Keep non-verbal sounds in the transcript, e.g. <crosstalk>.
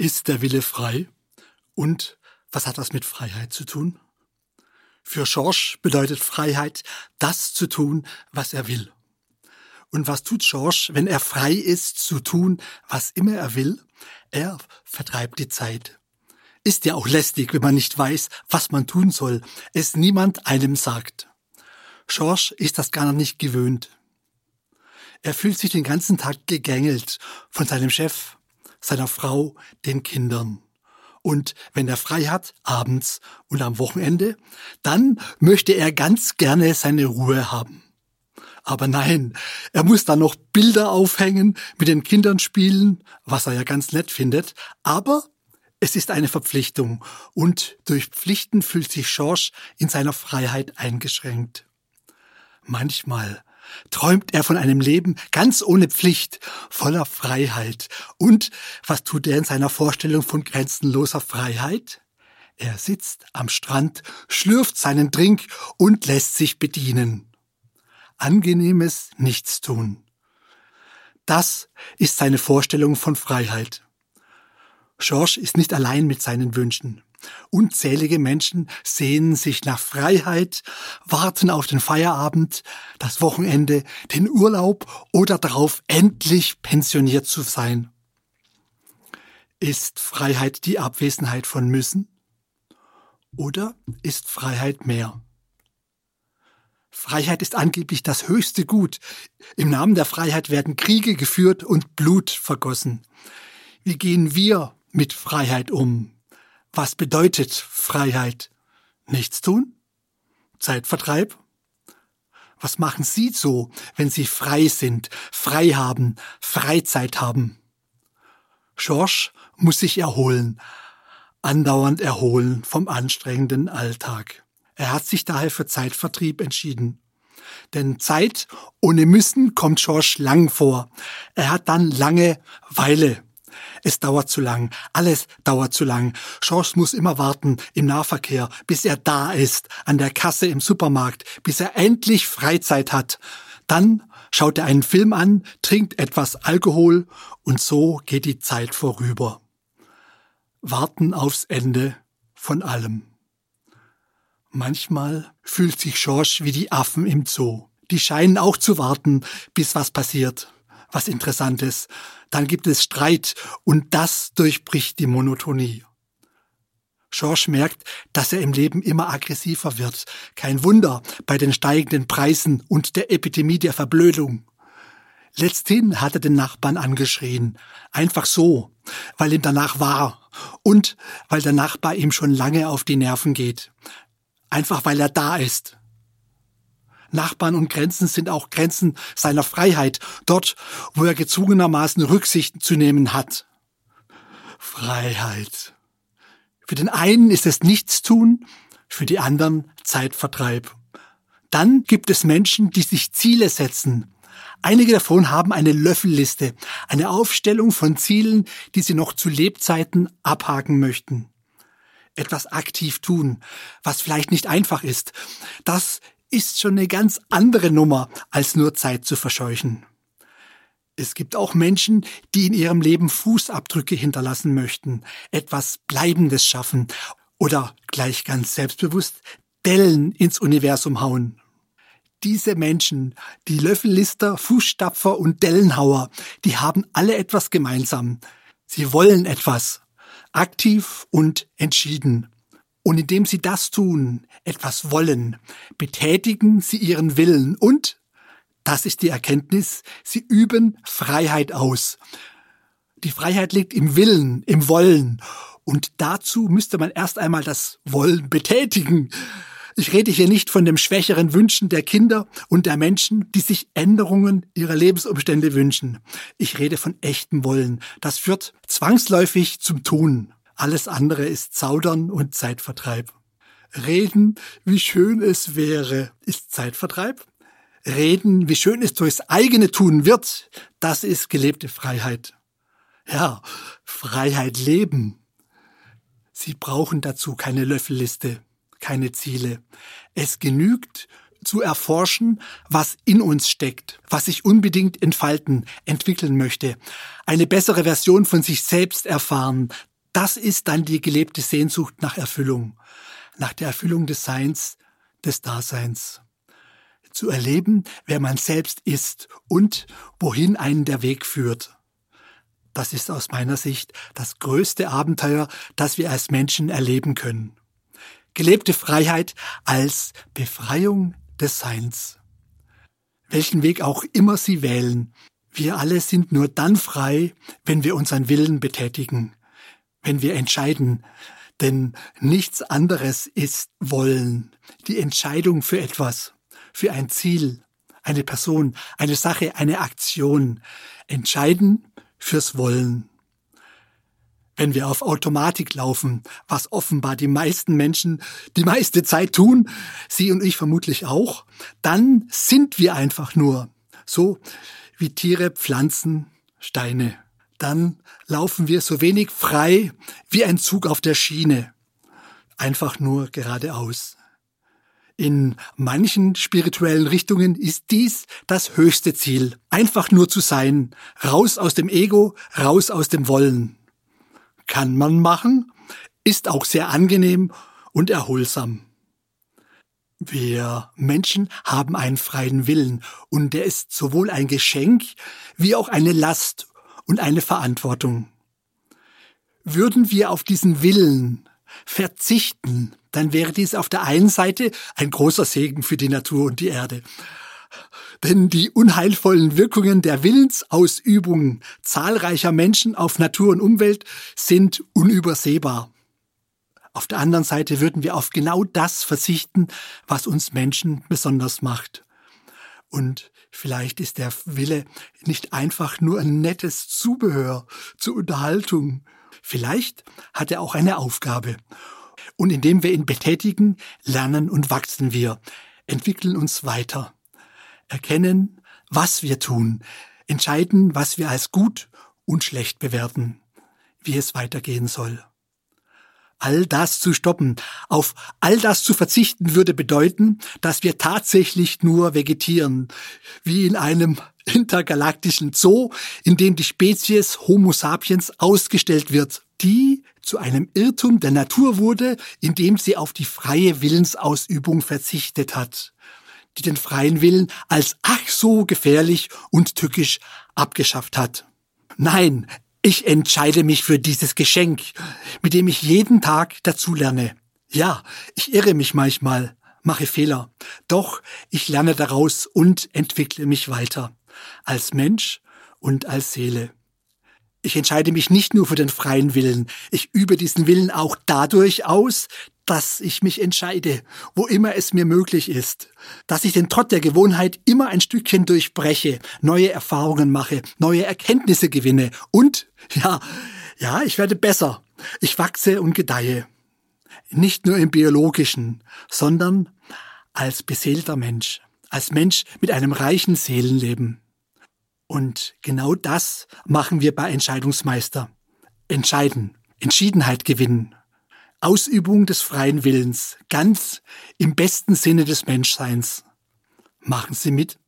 Ist der Wille frei? Und was hat das mit Freiheit zu tun? Für Georges bedeutet Freiheit, das zu tun, was er will. Und was tut Georges, wenn er frei ist, zu tun, was immer er will? Er vertreibt die Zeit. Ist ja auch lästig, wenn man nicht weiß, was man tun soll, es niemand einem sagt. Georges ist das gar nicht gewöhnt. Er fühlt sich den ganzen Tag gegängelt von seinem Chef, seiner Frau, den Kindern. Und wenn er frei hat, abends und am Wochenende, dann möchte er ganz gerne seine Ruhe haben. Aber nein, er muss dann noch Bilder aufhängen, mit den Kindern spielen, was er ja ganz nett findet, aber es ist eine Verpflichtung und durch Pflichten fühlt sich George in seiner Freiheit eingeschränkt. Manchmal träumt er von einem Leben ganz ohne Pflicht, voller Freiheit. Und was tut er in seiner Vorstellung von grenzenloser Freiheit? Er sitzt am Strand, schlürft seinen Drink und lässt sich bedienen. Angenehmes Nichtstun. Das ist seine Vorstellung von Freiheit. George ist nicht allein mit seinen Wünschen. Unzählige Menschen sehnen sich nach Freiheit, warten auf den Feierabend, das Wochenende, den Urlaub oder darauf, endlich pensioniert zu sein. Ist Freiheit die Abwesenheit von müssen? Oder ist Freiheit mehr? Freiheit ist angeblich das höchste Gut. Im Namen der Freiheit werden Kriege geführt und Blut vergossen. Wie gehen wir mit Freiheit um? Was bedeutet Freiheit? Nichts tun? Zeitvertreib? Was machen Sie so, wenn Sie frei sind, frei haben, Freizeit haben? George muss sich erholen, andauernd erholen vom anstrengenden Alltag. Er hat sich daher für Zeitvertrieb entschieden. Denn Zeit ohne Müssen kommt George lang vor. Er hat dann lange Weile. Es dauert zu lang. Alles dauert zu lang. George muss immer warten im Nahverkehr, bis er da ist, an der Kasse im Supermarkt, bis er endlich Freizeit hat. Dann schaut er einen Film an, trinkt etwas Alkohol und so geht die Zeit vorüber. Warten aufs Ende von allem. Manchmal fühlt sich George wie die Affen im Zoo. Die scheinen auch zu warten, bis was passiert was Interessantes. Dann gibt es Streit und das durchbricht die Monotonie. George merkt, dass er im Leben immer aggressiver wird. Kein Wunder bei den steigenden Preisen und der Epidemie der Verblödung. Letzthin hat er den Nachbarn angeschrien. Einfach so, weil ihm danach war und weil der Nachbar ihm schon lange auf die Nerven geht. Einfach weil er da ist. Nachbarn und Grenzen sind auch Grenzen seiner Freiheit, dort, wo er gezwungenermaßen Rücksichten zu nehmen hat. Freiheit. Für den einen ist es Nichtstun, für die anderen Zeitvertreib. Dann gibt es Menschen, die sich Ziele setzen. Einige davon haben eine Löffelliste, eine Aufstellung von Zielen, die sie noch zu Lebzeiten abhaken möchten. Etwas aktiv tun, was vielleicht nicht einfach ist. Das ist schon eine ganz andere Nummer, als nur Zeit zu verscheuchen. Es gibt auch Menschen, die in ihrem Leben Fußabdrücke hinterlassen möchten, etwas Bleibendes schaffen oder gleich ganz selbstbewusst Dellen ins Universum hauen. Diese Menschen, die Löffellister, Fußstapfer und Dellenhauer, die haben alle etwas gemeinsam. Sie wollen etwas, aktiv und entschieden. Und indem sie das tun, etwas wollen, betätigen sie ihren Willen und, das ist die Erkenntnis, sie üben Freiheit aus. Die Freiheit liegt im Willen, im Wollen. Und dazu müsste man erst einmal das Wollen betätigen. Ich rede hier nicht von dem schwächeren Wünschen der Kinder und der Menschen, die sich Änderungen ihrer Lebensumstände wünschen. Ich rede von echtem Wollen. Das führt zwangsläufig zum Tun. Alles andere ist Zaudern und Zeitvertreib. Reden, wie schön es wäre, ist Zeitvertreib. Reden, wie schön es durchs eigene Tun wird, das ist gelebte Freiheit. Ja, Freiheit leben. Sie brauchen dazu keine Löffelliste, keine Ziele. Es genügt, zu erforschen, was in uns steckt, was sich unbedingt entfalten, entwickeln möchte, eine bessere Version von sich selbst erfahren. Das ist dann die gelebte Sehnsucht nach Erfüllung, nach der Erfüllung des Seins, des Daseins. Zu erleben, wer man selbst ist und wohin einen der Weg führt. Das ist aus meiner Sicht das größte Abenteuer, das wir als Menschen erleben können. Gelebte Freiheit als Befreiung des Seins. Welchen Weg auch immer Sie wählen, wir alle sind nur dann frei, wenn wir unseren Willen betätigen, wenn wir entscheiden, denn nichts anderes ist Wollen, die Entscheidung für etwas, für ein Ziel, eine Person, eine Sache, eine Aktion. Entscheiden fürs Wollen. Wenn wir auf Automatik laufen, was offenbar die meisten Menschen die meiste Zeit tun, Sie und ich vermutlich auch, dann sind wir einfach nur so wie Tiere, Pflanzen, Steine. Dann laufen wir so wenig frei wie ein Zug auf der Schiene. Einfach nur geradeaus. In manchen spirituellen Richtungen ist dies das höchste Ziel. Einfach nur zu sein. Raus aus dem Ego, raus aus dem Wollen. Kann man machen, ist auch sehr angenehm und erholsam. Wir Menschen haben einen freien Willen und der ist sowohl ein Geschenk wie auch eine Last und eine Verantwortung. Würden wir auf diesen Willen verzichten, dann wäre dies auf der einen Seite ein großer Segen für die Natur und die Erde. Denn die unheilvollen Wirkungen der Willensausübung zahlreicher Menschen auf Natur und Umwelt sind unübersehbar. Auf der anderen Seite würden wir auf genau das verzichten, was uns Menschen besonders macht. Und vielleicht ist der Wille nicht einfach nur ein nettes Zubehör zur Unterhaltung. Vielleicht hat er auch eine Aufgabe. Und indem wir ihn betätigen, lernen und wachsen wir, entwickeln uns weiter, erkennen, was wir tun, entscheiden, was wir als gut und schlecht bewerten, wie es weitergehen soll. All das zu stoppen, auf all das zu verzichten, würde bedeuten, dass wir tatsächlich nur vegetieren, wie in einem <laughs> intergalaktischen Zoo, in dem die Spezies Homo sapiens ausgestellt wird, die zu einem Irrtum der Natur wurde, indem sie auf die freie Willensausübung verzichtet hat, die den freien Willen als ach so gefährlich und tückisch abgeschafft hat. Nein, ich entscheide mich für dieses Geschenk, mit dem ich jeden Tag dazulerne. Ja, ich irre mich manchmal, mache Fehler, doch ich lerne daraus und entwickle mich weiter, als Mensch und als Seele. Ich entscheide mich nicht nur für den freien Willen, ich übe diesen Willen auch dadurch aus, dass ich mich entscheide, wo immer es mir möglich ist, dass ich den Trott der Gewohnheit immer ein Stückchen durchbreche, neue Erfahrungen mache, neue Erkenntnisse gewinne und, ja, ja, ich werde besser, ich wachse und gedeihe. Nicht nur im biologischen, sondern als beseelter Mensch, als Mensch mit einem reichen Seelenleben. Und genau das machen wir bei Entscheidungsmeister. Entscheiden, Entschiedenheit gewinnen. Ausübung des freien Willens, ganz im besten Sinne des Menschseins. Machen Sie mit?